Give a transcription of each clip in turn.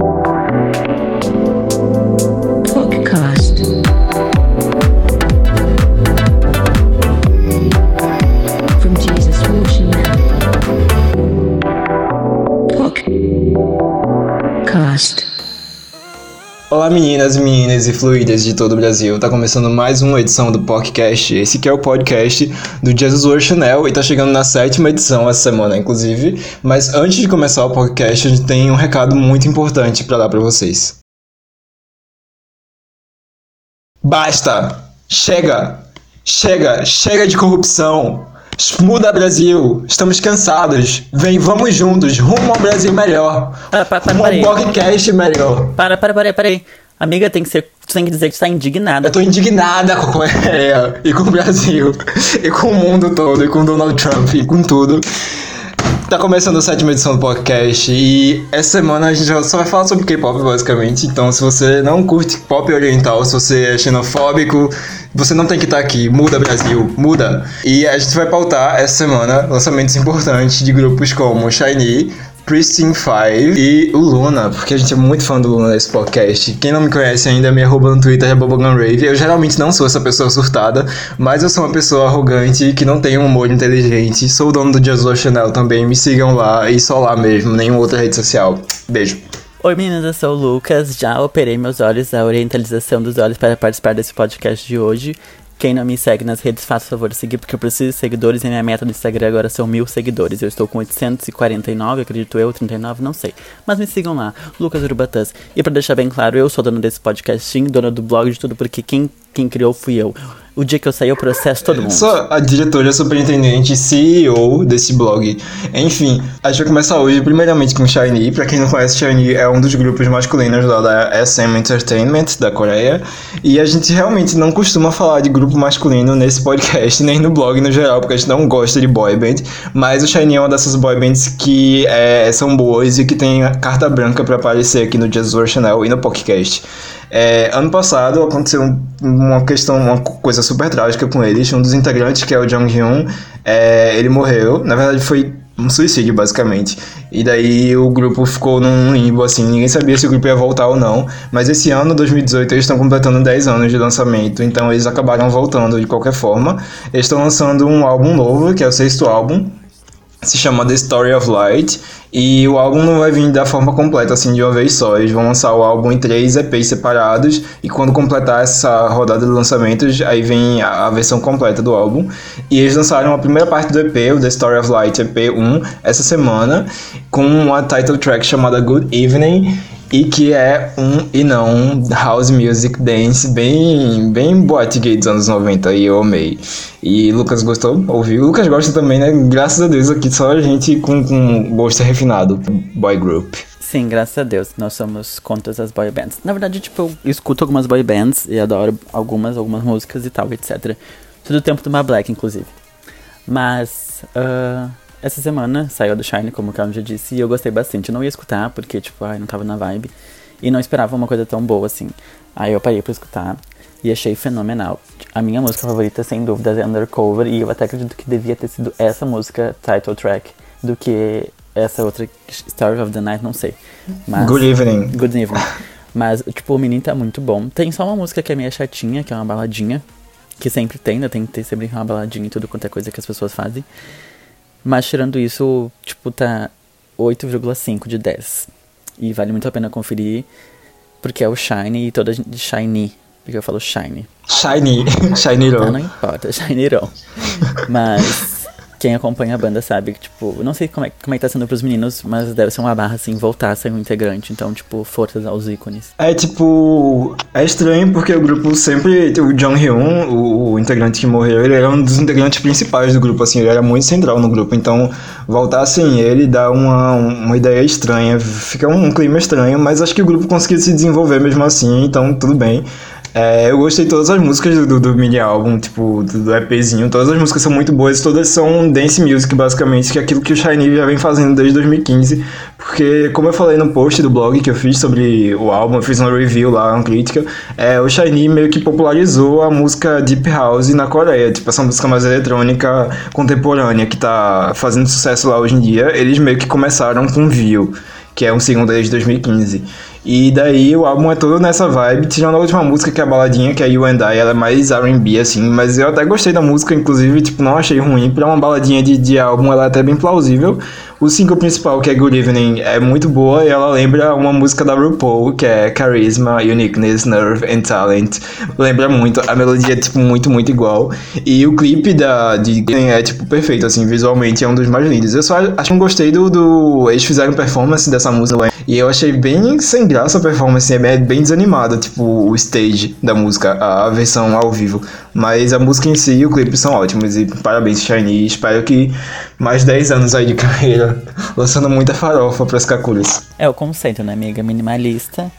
Podcast. Olá meninas, meninas e fluídas de todo o Brasil. Tá começando mais uma edição do podcast. Esse que é o podcast do Jesus World Channel e tá chegando na sétima edição essa semana, inclusive. Mas antes de começar o podcast, a gente tem um recado muito importante para dar para vocês. Basta! Chega! Chega! Chega de corrupção! Muda Brasil! Estamos cansados! Vem, vamos juntos, rumo ao Brasil melhor! Para, para, para, Rumo para ao podcast melhor! Para, para, para para aí. Amiga, tem que ser. Tu tem que dizer que tu tá indignada. Eu tô indignada com a Coreia e com o Brasil e com o mundo todo e com Donald Trump e com tudo. Tá começando a sétima edição do podcast e essa semana a gente só vai falar sobre K-pop basicamente. Então, se você não curte pop oriental, se você é xenofóbico, você não tem que estar aqui. Muda Brasil, muda. E a gente vai pautar essa semana lançamentos importantes de grupos como Shiny, Pristine 5 e o Luna, porque a gente é muito fã do Luna nesse podcast. Quem não me conhece ainda, me arroba no Twitter é. Eu geralmente não sou essa pessoa surtada, mas eu sou uma pessoa arrogante que não tem um humor inteligente. Sou o dono do Jesus Chanel também, me sigam lá e só lá mesmo, nenhuma outra rede social. Beijo. Oi meninas, eu sou o Lucas. Já operei meus olhos, a orientalização dos olhos para participar desse podcast de hoje. Quem não me segue nas redes, faça o favor de seguir, porque eu preciso de seguidores e minha meta do Instagram agora são mil seguidores. Eu estou com 849, acredito eu, 39, não sei. Mas me sigam lá, Lucas Urbatãs. E pra deixar bem claro, eu sou dona desse podcasting, dona do blog de tudo, porque quem, quem criou fui eu. O dia que eu sair, eu processo todo mundo. Sou a diretora, superintendente, CEO desse blog. Enfim, a gente vai começar hoje primeiramente com Shiny. Pra quem não conhece, Shiny é um dos grupos masculinos lá da SM Entertainment da Coreia. E a gente realmente não costuma falar de grupo masculino nesse podcast, nem no blog no geral, porque a gente não gosta de boy band. Mas o Shiny é uma dessas boy bands que é, são boas e que tem carta branca pra aparecer aqui no Jesus World Channel e no podcast. É, ano passado aconteceu um- uma questão, uma coisa super trágica com eles. Um dos integrantes, que é o Jong Hyun, é, ele morreu. Na verdade, foi um suicídio, basicamente. E daí o grupo ficou num limbo, assim, ninguém sabia se o grupo ia voltar ou não. Mas esse ano, 2018, eles estão completando 10 anos de lançamento, então eles acabaram voltando de qualquer forma. Eles estão lançando um álbum novo, que é o sexto álbum, se chama The Story of Light e o álbum não vai vir da forma completa assim de uma vez só. Eles vão lançar o álbum em três EPs separados e quando completar essa rodada de lançamentos, aí vem a, versão completa do álbum. E eles lançaram a primeira parte do EP, o The Story of Light EP 1, essa semana, com uma title track chamada Good Evening. E que é um e não house music dance bem bem boate gay dos anos 90 e eu amei. E Lucas gostou? Ouviu? Lucas gosta também, né? Graças a Deus aqui só a gente com, com gosto refinado. Boy group. Sim, graças a Deus, nós somos contra as boy bands. Na verdade, tipo, eu escuto algumas boy bands e adoro algumas, algumas músicas e tal, etc. Tudo o tempo do My Black, inclusive. Mas, ah, essa semana saiu do Shine, como o Calvin já disse, e eu gostei bastante. Eu não ia escutar, porque, tipo, ai, não tava na vibe. E não esperava uma coisa tão boa assim. Aí eu parei pra escutar e achei fenomenal. A minha música favorita, sem dúvidas, é Undercover, e eu até acredito que devia ter sido essa música, title track, do que essa outra, Story of the Night, não sei. Mas, Good evening. Good evening. Mas, tipo, o menino tá muito bom. Tem só uma música que é meio chatinha, que é uma baladinha. Que sempre tem, né? Tem que ter sempre uma baladinha e tudo quanto é coisa que as pessoas fazem. Mas tirando isso, tipo, tá 8,5 de 10. E vale muito a pena conferir. Porque é o Shiny e toda gente. Shiny. Porque eu falo Shiny. Shiny. Shiny Roll. não importa, Shineirão. Mas quem acompanha a banda sabe que, tipo, não sei como é, como é que tá sendo pros meninos, mas deve ser uma barra assim, voltar a ser um integrante. Então, tipo, forças aos ícones. É tipo. É estranho porque o grupo sempre. O Jong Hyun, o, o integrante que morreu, ele era um dos integrantes principais do grupo, assim, ele era muito central no grupo. Então, voltar sem ele dá uma, uma ideia estranha, fica um clima estranho, mas acho que o grupo conseguiu se desenvolver mesmo assim, então tudo bem. É, eu gostei de todas as músicas do, do, do mini álbum, tipo, do, do EPzinho. Todas as músicas são muito boas, todas são dance music, basicamente, que é aquilo que o Shiny já vem fazendo desde 2015. Porque, como eu falei no post do blog que eu fiz sobre o álbum, eu fiz uma review lá, uma crítica, é, o Shiny meio que popularizou a música Deep House na Coreia. Tipo, essa música mais eletrônica contemporânea que tá fazendo sucesso lá hoje em dia. Eles meio que começaram com View que é um single desde 2015. E daí o álbum é todo nessa vibe, tirando a última música que é a baladinha, que é You and I, ela é mais R&B, assim, mas eu até gostei da música, inclusive, tipo, não achei ruim, pra uma baladinha de, de álbum ela é até bem plausível. O single principal, que é Good Evening, é muito boa e ela lembra uma música da RuPaul, que é Charisma, Uniqueness, Nerve and Talent. Lembra muito, a melodia é, tipo, muito, muito igual. E o clipe da, de é, tipo, perfeito, assim, visualmente é um dos mais lindos. Eu só acho que não gostei do, do... Eles fizeram performance dessa música e eu achei bem sem graça a performance, é bem desanimada, tipo, o stage da música, a versão ao vivo. Mas a música em si e o clipe são ótimos. E parabéns, Shiny. Espero que mais 10 anos aí de carreira, lançando muita farofa pras Kakuras. É o conceito, né, amiga? Minimalista.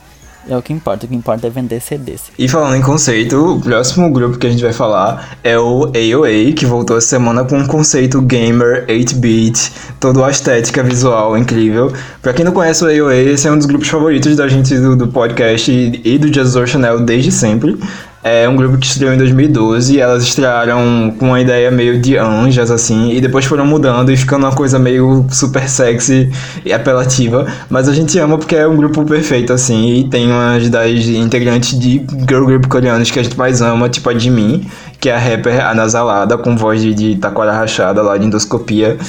É o que importa, o que importa é vender CDs. E falando em conceito, o próximo grupo que a gente vai falar é o AOA, que voltou essa semana com um conceito gamer, 8-bit, toda a estética visual incrível. Pra quem não conhece o AOA, esse é um dos grupos favoritos da gente do, do podcast e, e do Jesus Chanel desde sempre. É um grupo que estreou em 2012 e elas estrearam com uma ideia meio de anjas, assim, e depois foram mudando e ficando uma coisa meio super sexy e apelativa. Mas a gente ama porque é um grupo perfeito, assim, e tem umas das integrantes de girl group coreanos que a gente mais ama, tipo a Jimin, que é a rapper anasalada, com voz de, de taquara rachada lá de endoscopia.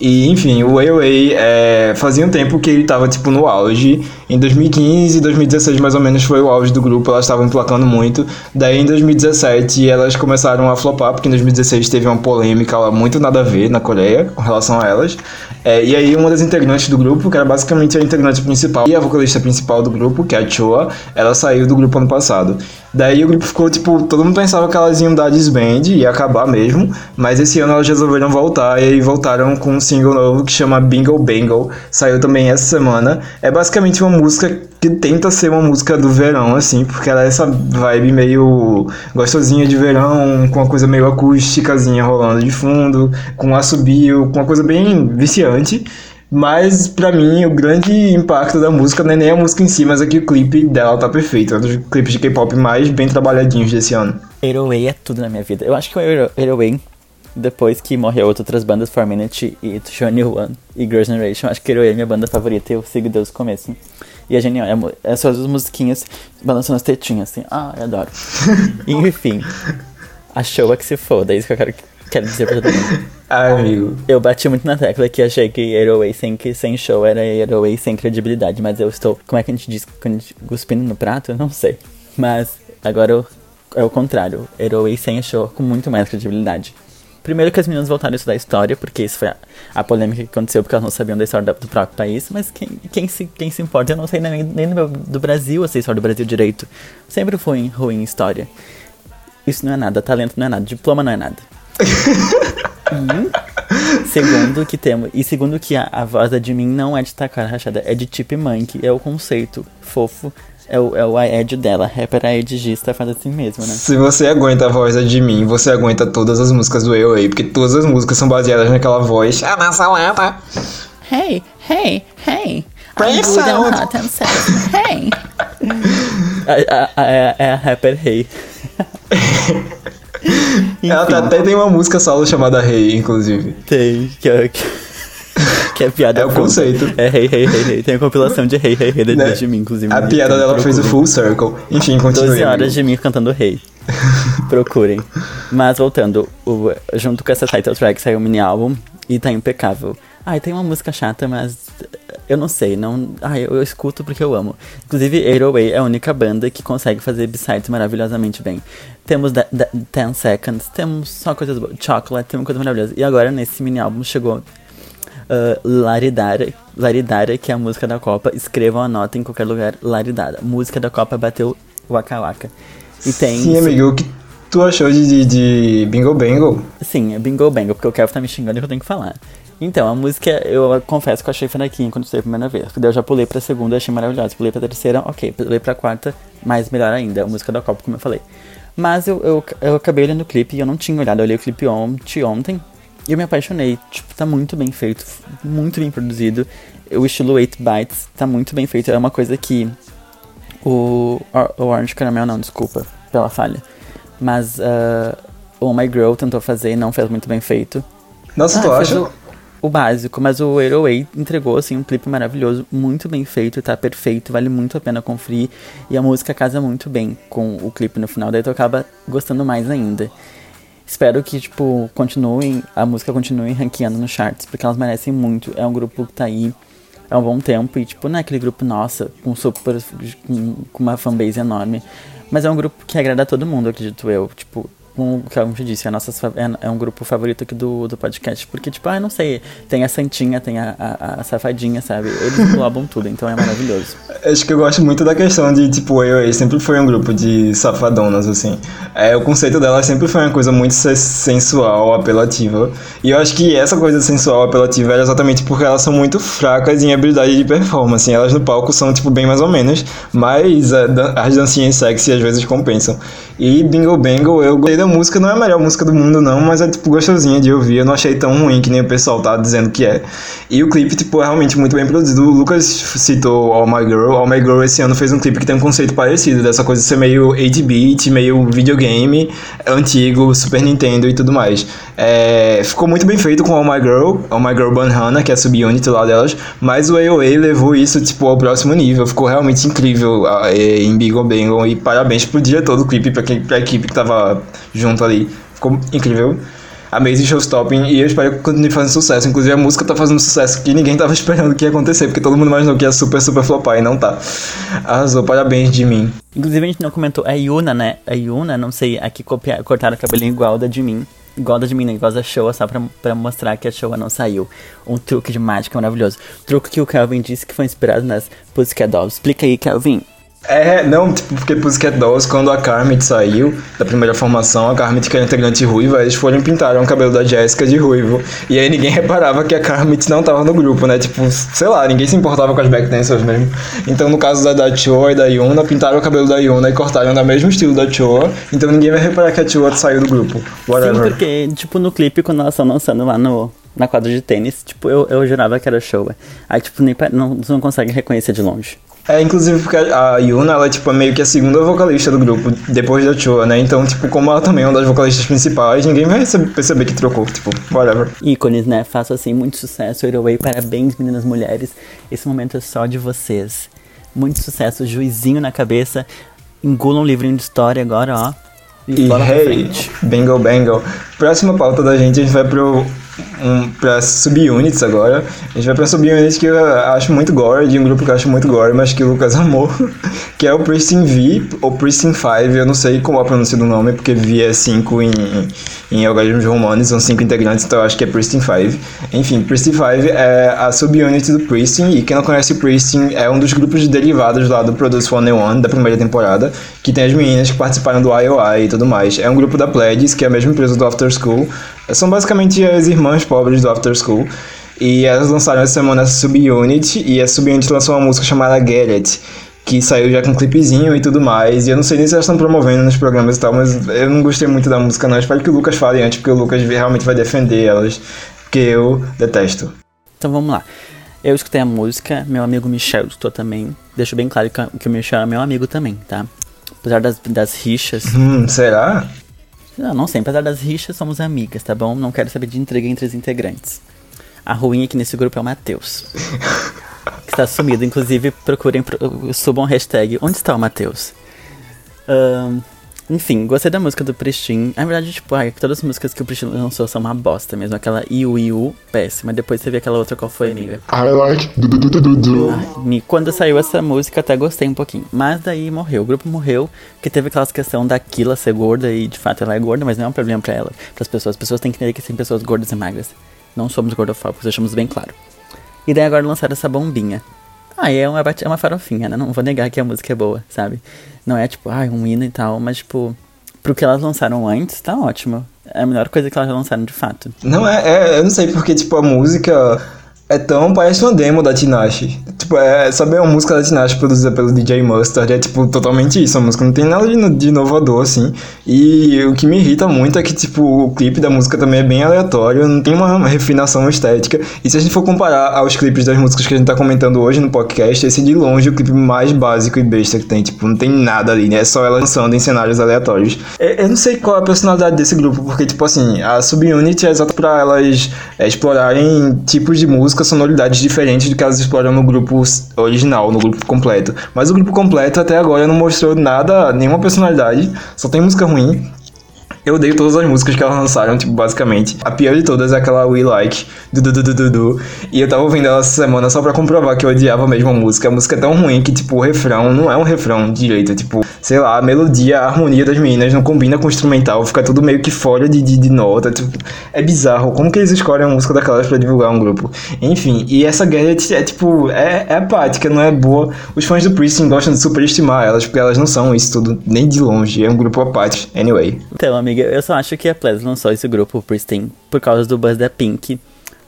E, enfim, o Way é, fazia um tempo que ele tava, tipo, no auge. Em 2015 e 2016, mais ou menos, foi o auge do grupo. Elas estavam emplacando muito. Daí, em 2017, elas começaram a flopar, porque em 2016 teve uma polêmica lá, muito nada a ver na Coreia, com relação a elas. É, e aí, uma das integrantes do grupo, que era basicamente a integrante principal e a vocalista principal do grupo, que é a Choa, ela saiu do grupo ano passado. Daí o grupo ficou, tipo, todo mundo pensava que elas iam dar desband, ia acabar mesmo, mas esse ano elas resolveram voltar e aí voltaram com single novo que chama Bingo Bangle, saiu também essa semana. É basicamente uma música que tenta ser uma música do verão, assim, porque ela é essa vibe meio gostosinha de verão, com uma coisa meio acústicazinha rolando de fundo, com assobio, com uma coisa bem viciante. Mas, pra mim, o grande impacto da música não é nem a música em si, mas é que o clipe dela tá perfeito. É um dos clipes de K-pop mais bem trabalhadinhos desse ano. Airway é tudo na minha vida. Eu acho que o Airway, depois que morreu outras bandas, 4 Minute e Shone One e Girls' Generation, acho que Airway é minha banda favorita e eu sigo desde o começo. E é genial. É, é só as musiquinhas balançando as tetinhas, assim. Ah, eu adoro. Enfim. A show é que se foda, é isso que eu quero quero dizer pra todo mundo. Ai, amigo. Eu bati muito na tecla que achei que Airway sem, sem show era Airway sem credibilidade, mas eu estou. Como é que a gente diz? Quando cuspindo no prato? Eu não sei. Mas agora eu, é o contrário. Airway sem show com muito mais credibilidade. Primeiro que as meninas voltaram a estudar história, porque isso foi a, a, polêmica que aconteceu, porque elas não sabiam da história do próprio país, mas quem, quem, se, quem se importa? Eu não sei nem, nem do, do Brasil, eu sei história do Brasil direito. Sempre fui ruim em história. Isso não é nada, talento não é nada, diploma não é nada e segundo que temos. E segundo que a, a voz da Jimin não é de tacar rachada, é de Monkey. É o conceito fofo. É o, é o Aed dela, rapper Aedgista faz assim mesmo, né? Se você aguenta a voz da Jimin, você aguenta todas as músicas do AOA, porque todas as músicas são baseadas naquela voz. Ah, nossa lata. Hey, hey, hey. I'm good and hot and sexy. Hey. É a rapper Hey. Ela tá, até tem uma música solo chamada Rei, hey, inclusive. Tem, que é, que é piada. É o conceito. É Rei, Rei, Rei, Rei. Tem a compilação de Rei, Rei, Rei né? de mim, inclusive. A piada dela fez o full circle. Enfim, continue. 12 horas de mim cantando Rei. Procurem. Mas voltando, o, junto com essa title track saiu um mini álbum e tá impecável. Ai, tem uma música chata, mas eu não sei, não. Ai, eu, eu escuto porque eu amo. Inclusive, 808 é a única banda que consegue fazer b-sides maravilhosamente bem. Temos 10 Seconds, temos só coisas boas. Chocolate, tem uma coisa maravilhosa. E agora, nesse mini álbum, chegou uh, Laridara, Laridara, que é a música da Copa. Escrevam a nota em qualquer lugar, Laridara. Música da Copa bateu Waka Waka. E tem. Sim, amigo, o que tu achou de, de, Bingo Bango? Sim, é Bingo Bango, porque o Kev tá me xingando e eu tenho que falar. Então, a música, eu confesso que eu achei fraquinha quando estudei a primeira vez. Daí eu já pulei pra segunda, achei maravilhosa. Pulei pra terceira, ok. Pulei pra quarta, mais melhor ainda. A música da Copa, como eu falei. Mas eu, eu, eu acabei olhando o clipe e eu não tinha olhado. Eu olhei o clipe ontem, ontem e eu me apaixonei. Tipo, tá muito bem feito, muito bem produzido. O estilo 8 bytes tá muito bem feito. É uma coisa que o, o Orange Caramel, não, desculpa pela falha. Mas uh, o My Girl tentou fazer e não fez muito bem feito. Nossa, ah, tu acha? O, o básico, mas o Airway entregou assim um clipe maravilhoso, muito bem feito, tá perfeito, vale muito a pena conferir e a música casa muito bem com o clipe no final, daí tu acaba gostando mais ainda. Espero que, tipo, continuem, a música continue ranqueando nos charts, porque elas merecem muito. É um grupo que tá aí há um bom tempo e, tipo, não é aquele grupo, nossa, com super, com, com uma fanbase enorme. Mas é um grupo que agrada a todo mundo, acredito eu. Tipo, como o Calvin disse, é, nossa, é, é, um grupo favorito aqui do, do podcast. Porque, tipo, ah, não sei, tem a Santinha, tem a, a, a Safadinha, sabe? Eles englobam tudo, então é maravilhoso. Acho que eu gosto muito da questão de, tipo, eu, eu sempre foi um grupo de safadonas, assim. É, o conceito dela sempre foi uma coisa muito sensual, apelativa. E eu acho que essa coisa sensual, apelativa, é exatamente porque elas são muito fracas em habilidade de performance. Elas no palco são, tipo, bem mais ou menos, mas é, as dancinhas sexy às vezes compensam. E Bingo Bangle, eu gostei da música, não é a melhor música do mundo, não, mas é, tipo, gostosinha de ouvir. Eu não achei tão ruim que nem o pessoal tá dizendo que é. E o clipe, tipo, é realmente muito bem produzido. O Lucas citou All My Girl. All My Girl esse ano fez um clipe que tem um conceito parecido, dessa coisa de ser meio 8-bit, meio videogame, antigo, Super Nintendo e tudo mais. É, ficou muito bem feito com All My Girl, All My Girl Banhana, que é a subunit lá delas, mas o AOA levou isso, tipo, ao próximo nível. Ficou realmente incrível em Bingo Bangle. E parabéns pro diretor do clipe, pra quem, pra equipe que tava junto ali. Ficou incrível. Amazing Showstopping e eu espero que continue fazendo sucesso. Inclusive a música tá fazendo sucesso que ninguém tava esperando que ia acontecer, porque todo mundo imaginou que ia super, super flopar e não tá. Arrasou, parabéns de mim. Inclusive a gente não comentou a Yuna, né? A Yuna, não sei, aqui copiar, cortaram o cabelinho igual da de mim. Igual da de mim, né? Igual da Showa, só pra, pra mostrar que a Showa não saiu. Um truque de mágica maravilhoso. Truque que o Calvin disse que foi inspirado nas Pussycat Dolls. Explica aí, Calvin. É, não, tipo, porque Pussycat Dolls, quando a Carmit saiu da primeira formação, a Carmit que era integrante ruiva, eles foram pintar o cabelo da Jéssica de ruivo. E aí ninguém reparava que a Carmit não tava no grupo, né? Tipo, sei lá, ninguém se importava com as backdancers mesmo. Então, no caso da, da Choa e da Yuna, pintaram o cabelo da Yuna e cortaram no mesmo estilo da Choa. Então ninguém vai reparar que a Choa saiu do grupo. Whatever. Sim, porque, tipo, no clipe, quando elas estão dançando lá no, na quadra de tênis, tipo, eu, eu jurava que era Showa. Aí, tipo, nem, não, não consegue reconhecer de longe. É, inclusive porque a Yuna, ela é tipo meio que a segunda vocalista do grupo, depois da Chua, né? Então, tipo, como ela também é uma das vocalistas principais, ninguém vai perceber que trocou, tipo, whatever. Ícones, né? Faço assim, muito sucesso, Away, parabéns, meninas mulheres. Esse momento é só de vocês. Muito sucesso, juizinho na cabeça. Engula um livrinho de história agora, ó. E, e hey, Bengal Bengal. Próxima pauta da gente, a gente vai pro um, pra subunits agora. A gente vai pra subunits que eu acho muito gore, de um grupo que eu acho muito gore, mas que o Lucas amou, que é o Pristine V, ou Pristine 5, eu não sei qual a pronúncia do nome, porque V é 5 em, em algoritmos romanos, são 5 integrantes, então eu acho que é Pristine 5. Enfim, Pristine 5 é a subunit do Pristine, e quem não conhece o Pristine é um dos grupos derivados lá do Produce 101, da primeira temporada, que tem as meninas que participaram do IOI e tudo mais. É um grupo da Pledges, que é a mesma empresa do After School, são basicamente as irmãs pobres do After School. E elas lançaram essa semana essa subunit, e a subunit lançou uma música chamada Get It, que saiu já com um clipezinho e tudo mais. E eu não sei nem se elas estão promovendo nos programas e tal, mas eu não gostei muito da música, não. Eu espero que o Lucas fale antes, porque o Lucas realmente vai defender elas, porque eu detesto. Então vamos lá. Eu escutei a música, meu amigo Michel escutou também. Deixo bem claro que o Michel é meu amigo também, tá? Apesar das, das rixas. Hum, será? Não, não sei, apesar das rixas, somos amigas, tá bom? Não quero saber de intriga entre os integrantes. A ruim aqui nesse grupo é o Matheus. que está sumido. Inclusive, procurem, subam hashtag Onde está o Matheus? Um, enfim, gostei da música do Pristin. Na verdade, tipo, ai, todas as músicas que o Pristin lançou são uma bosta mesmo. Aquela Iu Iu, péssima. Depois você vê aquela outra, qual foi, amiga? I like. Ai, quando saiu essa música, até gostei um pouquinho. Mas daí morreu. O grupo morreu, porque teve aquela questão da Killa ser gorda, e de fato ela é gorda, mas não é um problema pra ela, pras pessoas. As pessoas têm que entender que tem pessoas gordas e magras. Não somos gordofóbicos, deixamos bem claro. E daí agora lançaram essa bombinha. Ah, é uma, é uma farofinha, né? Não vou negar que a música é boa, sabe? Não é tipo, ah, um hino e tal, mas tipo, pro que elas lançaram antes, tá ótimo. É a melhor coisa que elas lançaram de fato. Não, é, é eu não sei, porque, tipo, a música é tão. Parece uma demo da Tinashe. Tipo, é. Sabe, é uma música da Tinashe produzida pelo DJ Mustard. É, tipo, totalmente isso. A música não tem nada de, de inovador, assim. E o que me irrita muito é que, tipo, o clipe da música também é bem aleatório. Não tem uma refinação estética. E se a gente for comparar aos clipes das músicas que a gente tá comentando hoje no podcast, esse é de longe o clipe mais básico e besta que tem. Tipo, não tem nada ali, né? É só ela dançando em cenários aleatórios. Eu, eu não sei qual é a personalidade desse grupo, porque, tipo assim, a Subunit é exata pra elas é, explorarem tipos de música, sonoridades diferentes do que elas exploram no grupo original, no grupo completo. Mas o grupo completo até agora não mostrou nada, nenhuma personalidade, só tem música ruim. Eu odeio todas as músicas que elas lançaram, tipo, basicamente. A pior de todas é aquela We Like, du du du du du. E eu tava ouvindo ela essa semana só pra comprovar que eu odiava mesmo a música. A música é tão ruim que, tipo, o refrão não é um refrão direito. Tipo, sei lá, a melodia, a harmonia das meninas não combina com o instrumental, fica tudo meio que fora de, de, de nota. Tipo, é bizarro. Como que eles escolhem a música daquelas pra divulgar um grupo? Enfim, e essa Garrett é, tipo, é, é apática, não é boa. Os fãs do Pristin gostam de superestimar elas, porque elas não são isso tudo, nem de longe. É um grupo apático. Anyway. Então, amiga, eu só acho que a Ples lançou esse grupo, o Pristine, por causa do buzz da Pink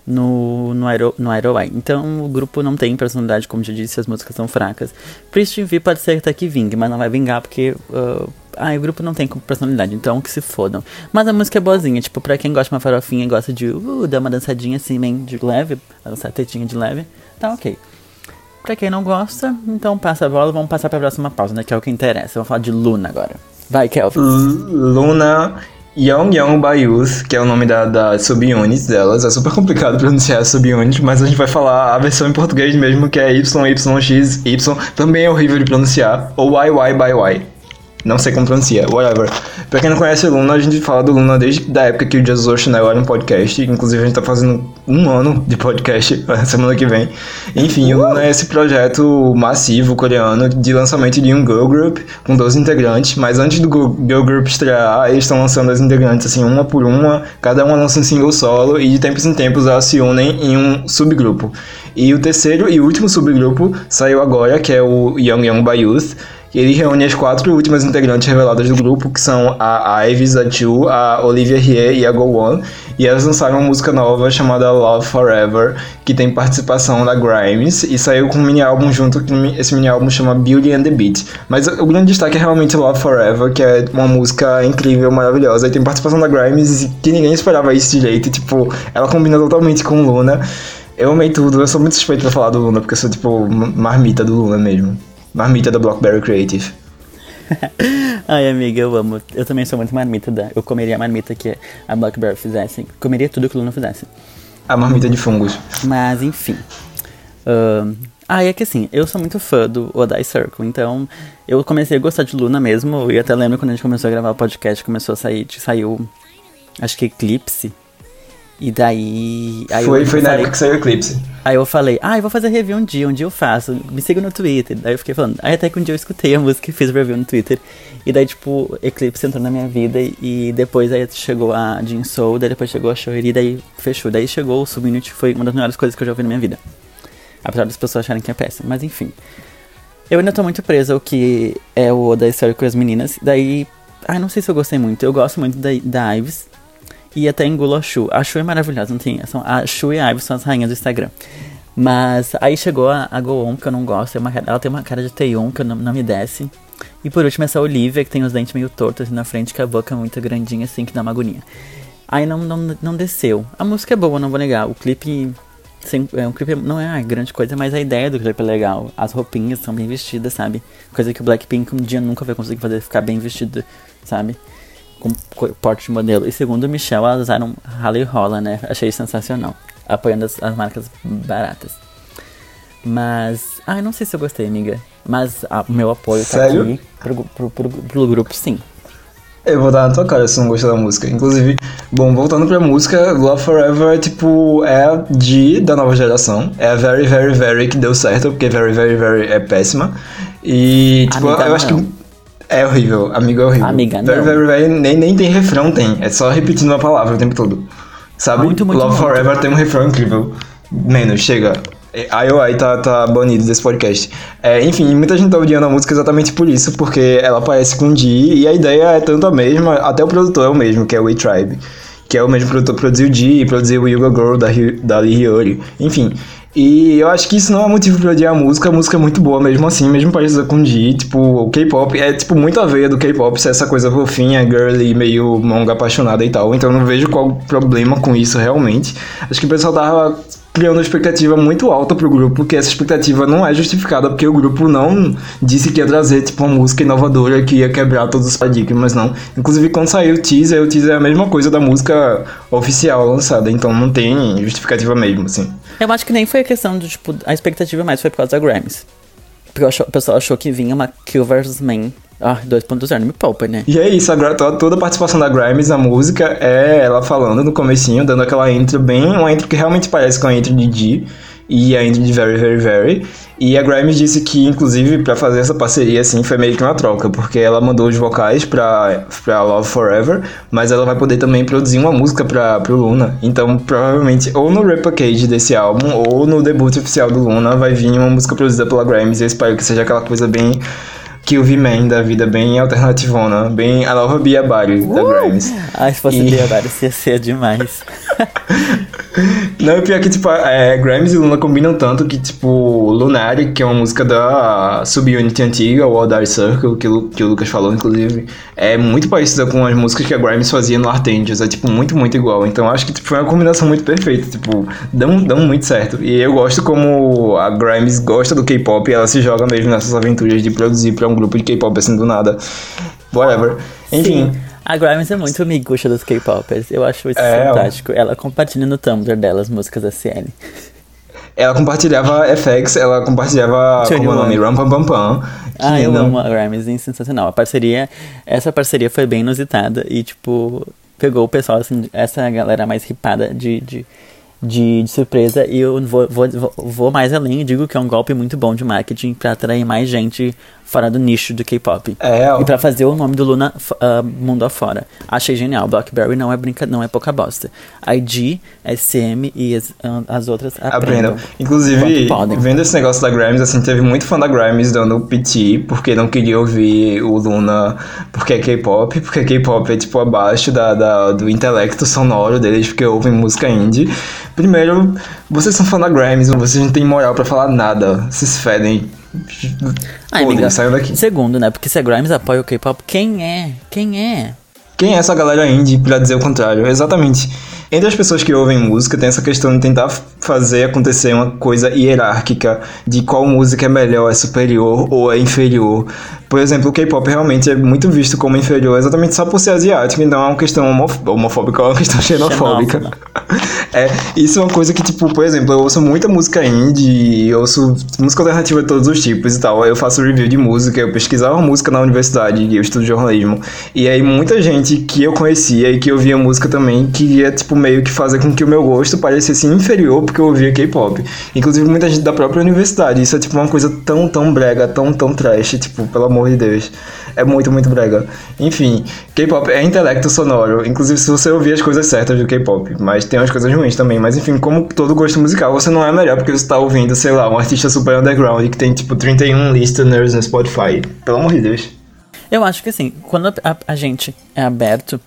no, no, Aero, no Aeroway. Então o grupo não tem personalidade, como já disse, as músicas são fracas. Pristine V pode ser até que vingue, mas não vai vingar porque. Uh, ah, o grupo não tem personalidade, então que se fodam. Mas a música é boazinha, tipo, pra quem gosta de uma farofinha e gosta de uh, dar uma dançadinha assim, bem de leve, dançar tetinha de leve, tá ok. Pra quem não gosta, então passa a bola, vamos passar pra próxima pausa, né? Que é o que interessa. Vamos falar de Luna agora. Vai, Kelvin. Luna Young Young Bayous, que é o nome da, da subunit delas. É super complicado pronunciar subunit, mas a gente vai falar a versão em português mesmo, que é YYXY. Também é horrível de pronunciar. Ou YY by Y. Não sei como pronuncia, whatever. Pra quem não conhece o Luna, a gente fala do Luna desde a época que o Jesus Chanel era um podcast. Inclusive, a gente tá fazendo um ano de podcast semana que vem. Enfim, o Luna é esse projeto massivo coreano de lançamento de um girl group com 12 integrantes. Mas antes do girl group estrear, eles estão lançando as integrantes assim, uma por uma. Cada uma lança um single solo e de tempos em tempos elas se unem em um subgrupo. E o terceiro e último subgrupo saiu agora, que é o Young Young by Youth ele reúne as quatro últimas integrantes reveladas do grupo, que são a Ives, a Ju, a Olivia Rie e a Go One. E elas lançaram uma música nova chamada Love Forever, que tem participação da Grimes, e saiu com um mini álbum junto, que esse mini álbum chama Beauty and the Beat. Mas o grande destaque é realmente Love Forever, que é uma música incrível, maravilhosa, e tem participação da Grimes, que ninguém esperava isso direito, tipo, ela combina totalmente com Luna. Eu amei tudo, eu sou muito suspeito pra falar do Luna, porque eu sou, tipo, marmita do Luna mesmo. Marmita da Blockberry Creative. Ai, amiga, eu amo. Eu também sou muito marmita da. Eu comeria a marmita que a Blackberry fizesse. Comeria tudo que o Luna fizesse. A marmita de fungos. Mas, enfim. Uh... Ah, é que assim, eu sou muito fã do Odai Circle, então eu comecei a gostar de Luna mesmo, e até lembro quando a gente começou a gravar o podcast, começou a sair, saiu, acho que Eclipse, e daí. Aí foi foi na época que saiu o Eclipse. Aí eu falei, ah, eu vou fazer review um dia, um dia eu faço. Me siga no Twitter. Daí eu fiquei falando. Aí até que um dia eu escutei a música e fiz review no Twitter. E daí, tipo, Eclipse entrou na minha vida. E depois aí chegou a Jin Soul, daí depois chegou a Shoiri, daí fechou. Daí chegou o Subunit, foi uma das melhores coisas que eu já ouvi na minha vida. Apesar das pessoas acharem que é péssimo. Mas enfim. Eu ainda tô muito presa ao que é o da história com as meninas. Daí. Ai, não sei se eu gostei muito. Eu gosto muito da, da Ives e até engula a Shu. A Shu é maravilhosa, não tem? São, a Shu e a Ivy são as rainhas do Instagram. Mas aí chegou a, a Go-On, que eu não gosto. É uma, ela tem uma cara de Taeyong, que não, não me desce. E por último, essa Olivia, que tem os dentes meio tortos assim na frente, que a boca é muito grandinha, assim, que dá uma agonia. Aí não, não, não desceu. A música é boa, não vou negar. O clipe. Sim, é, um clipe não é grande coisa, mas a ideia do clipe é legal. As roupinhas são bem vestidas, sabe? Coisa que o Blackpink um dia nunca vai conseguir fazer ficar bem vestido, sabe? Com porte de modelo. E segundo o Michel, elas usaram rala e rola, né? Achei sensacional. Apoiando as, as marcas baratas. Mas. Ai, não sei se eu gostei, amiga. Mas o meu apoio tá Sério? aqui pro, pro, pro, pro, grupo, sim. Eu vou dar na tua cara se não gostou da música. Inclusive, bom, voltando pra música, Love Forever é tipo, é a G da nova geração. É a Very, Very, Very que deu certo, porque Very, Very, Very é péssima. E, tipo, Amiga, eu acho não. que. É horrível, amigo é horrível. Amiga, não. Very, Very nem, nem tem refrão, tem. É só repetindo uma palavra o tempo todo. Sabe? Muito, muito, Love muito. Forever tem um refrão incrível. Menos, chega. IOI tá, tá banido desse podcast. É, enfim, muita gente tá odiando a música exatamente por isso, porque ela parece com G e a ideia é tanto a mesma, até o produtor é o mesmo, que é o A-Tribe. que é o mesmo produtor que produziu G, produziu o Yuga Girl da, da Lee Hyori, enfim. E eu acho que isso não é motivo pra odiar a música, a música é muito boa mesmo assim, mesmo parecida com G, tipo, o K-pop. É tipo muito a veia do K-pop, ser essa coisa fofinha, girly, meio manga apaixonada e tal, então não vejo qual o problema com isso realmente. Acho que o pessoal tava criando uma expectativa muito alta pro grupo, porque essa expectativa não é justificada, porque o grupo não disse que ia trazer, tipo, uma música inovadora que ia quebrar todos os paradigmas, não. Inclusive, quando saiu o teaser, o teaser é a mesma coisa da música oficial lançada, então não tem justificativa mesmo, assim. Eu acho que nem foi a questão do, tipo, a expectativa mais foi por causa da Grammys. Porque o pessoal achou que vinha uma Kill vs. Man. Ah, 2.0, não me poupa, né? E é isso, a, Gra- toda, toda a participação da Grimes na música é ela falando no comecinho, dando aquela intro bem, uma intro que realmente parece com a intro de G e a intro de Very Very Very. E a Grimes disse que, inclusive, pra fazer essa parceria, assim, foi meio que uma troca, porque ela mandou os vocais pra, pra Love Forever, mas ela vai poder também produzir uma música pra, pro Luna. Então, provavelmente, ou no repackage desse álbum, ou no debut oficial do Luna, vai vir uma música produzida pela Grimes, e eu espero que seja aquela coisa bem Kill V Man da vida, bem alternativona, bem a nova Bia Bari da Grimes. Ai, se fosse E- agora, isso ia ser demais. Não, pior que, tipo, é, Grimes e Luna combinam tanto que, tipo, Lunatic, que é uma música da subunit antiga, o All Dark Circle, que, o- que o Lucas falou, inclusive, é muito parecida com as músicas que a Grimes fazia no Artangels, é, tipo, muito, muito igual. Então, acho que, tipo, foi uma combinação muito perfeita, tipo, dão, dão muito certo. E eu gosto como a Grimes gosta do K-pop e ela se joga mesmo nessas aventuras de produzir pra um grupo de K-pop, assim, do nada. Whatever. Enfim... Sim. A Grimes é muito miguxa dos K-popers. Eu acho isso É, fantástico. Ela compartilha no Tumblr dela as músicas da CL. Ela compartilhava FX, ela compartilhava, como é o 21. nome? Ram Pam Pam Pam. Ah, eu não- amo a Grimes, é sensacional. A parceria, essa parceria foi bem inusitada e, tipo, pegou o pessoal, assim, essa galera mais ripada de, de, de, de surpresa. E eu vou, vou, vou, vou mais além e digo que é um golpe muito bom de marketing pra atrair mais gente fora do nicho do K-pop. É. E pra fazer o nome do Luna ah, mundo afora. Achei genial. Blackberry não é brinca, não é pouca bosta. ID, SM e as, ah, as outras aprendam. Aprendam. Inclusive, podem. vendo esse negócio da Grimes, assim, teve muito fã da Grimes dando PT, porque não queria ouvir o Luna porque é K-pop, porque K-pop é, tipo, abaixo da, da- do intelecto sonoro deles, porque ouvem música indie. Primeiro, vocês são fã da Grimes, vocês não têm moral pra falar nada, vocês fedem. Ai, Podem, amiga, saiam daqui. Segundo, né? Porque se a Grimes apoia o K-pop, quem é? Quem é? Quem é essa galera indie pra dizer o contrário? Exatamente. Entre as pessoas que ouvem música, tem essa questão de tentar fazer acontecer uma coisa hierárquica de qual música é melhor, é superior ou é inferior. Por exemplo, o K-pop realmente é muito visto como inferior exatamente só por ser asiático, então é uma questão homof- homofóbica, é uma questão xenofóbica. É, isso é uma coisa que, tipo, por exemplo, eu ouço muita música indie, eu ouço música alternativa de todos os tipos e tal. Eu faço review de música, eu pesquisava música na universidade eu estudo jornalismo. E aí muita gente que eu conhecia e que ouvia música também queria, tipo, meio que fazer com que o meu gosto parecesse inferior porque eu ouvia K-pop. Inclusive muita gente da própria universidade. Isso é, tipo, uma coisa tão, tão brega, tão, tão trash, tipo, pelo amor de Deus. É muito, muito brega. Enfim, K-pop é intelecto sonoro. Inclusive, se você ouvir as coisas certas do K-pop. Mas tem umas coisas ruins também. Mas enfim, como todo gosto musical, você não é melhor porque você tá ouvindo, sei lá, um artista super underground que tem tipo 31 listeners no Spotify. Pelo amor de Deus. Eu acho que assim, quando a, a- a gente é aberto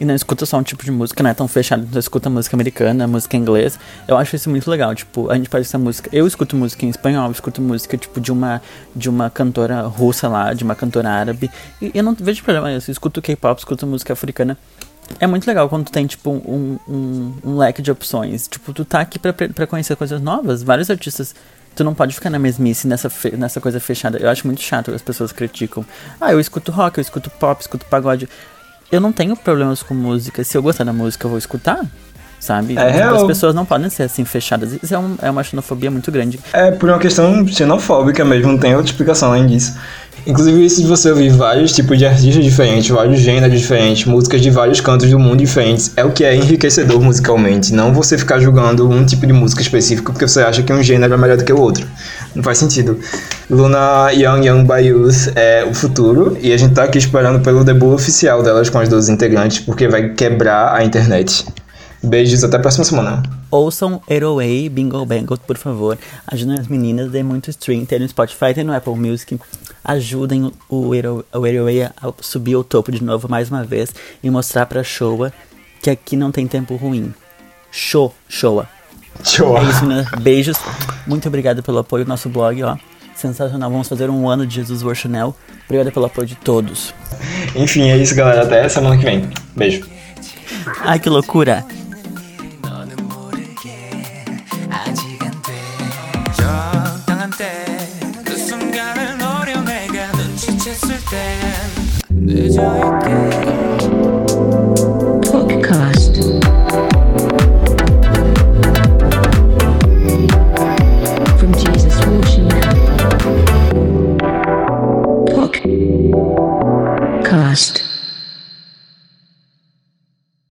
e não escuta só um tipo de música, não é tão fechado, não escuta música americana, música inglesa, eu acho isso muito legal. Tipo, a gente pode escutar música. Eu escuto música em espanhol, eu escuto música, tipo, de uma, de uma cantora russa lá, de uma cantora árabe. E eu não vejo problema nisso. Escuto K-pop, escuto música africana. É muito legal quando tu tem, tipo, um, um, um leque de opções. Tipo, tu tá aqui pra, pra conhecer coisas novas. Vários artistas. Tu não pode ficar na mesmice, nessa, nessa coisa fechada. Eu acho muito chato as pessoas criticam. Ah, eu escuto rock, eu escuto pop, escuto pagode. Eu não tenho problemas com música. Se eu gostar da música, eu vou escutar. Sabe? É real. As pessoas não podem ser assim fechadas. Isso é, um- é uma xenofobia muito grande. É por uma questão xenofóbica mesmo, não tem outra explicação além disso. Inclusive isso de você ouvir vários tipos de artistas diferentes, vários gêneros diferentes, músicas de vários cantos do mundo diferentes, é o que é enriquecedor musicalmente. Não você ficar julgando um tipo de música específico porque você acha que um gênero é melhor do que o outro. Não faz sentido. Luna Young Young by Youth é o futuro e a gente tá aqui esperando pelo debut oficial delas com as duas integrantes porque vai quebrar a internet. Beijos, até a próxima semana. Ouçam Airway Bingo Bangle, por favor. Ajudem as meninas, dê muito stream. Tem no Spotify, tem no Apple Music. Ajudem o Airway a subir ao topo de novo mais uma vez e mostrar pra Showa que aqui não tem tempo ruim. Show, showa. Show. É isso, né? Beijos. Muito obrigado pelo apoio do nosso blog, ó. Sensacional. Vamos fazer um ano de Jesus War Chanel. Obrigado pelo apoio de todos. Enfim, é isso, galera. Até semana que vem. Beijo. Ai, que loucura. night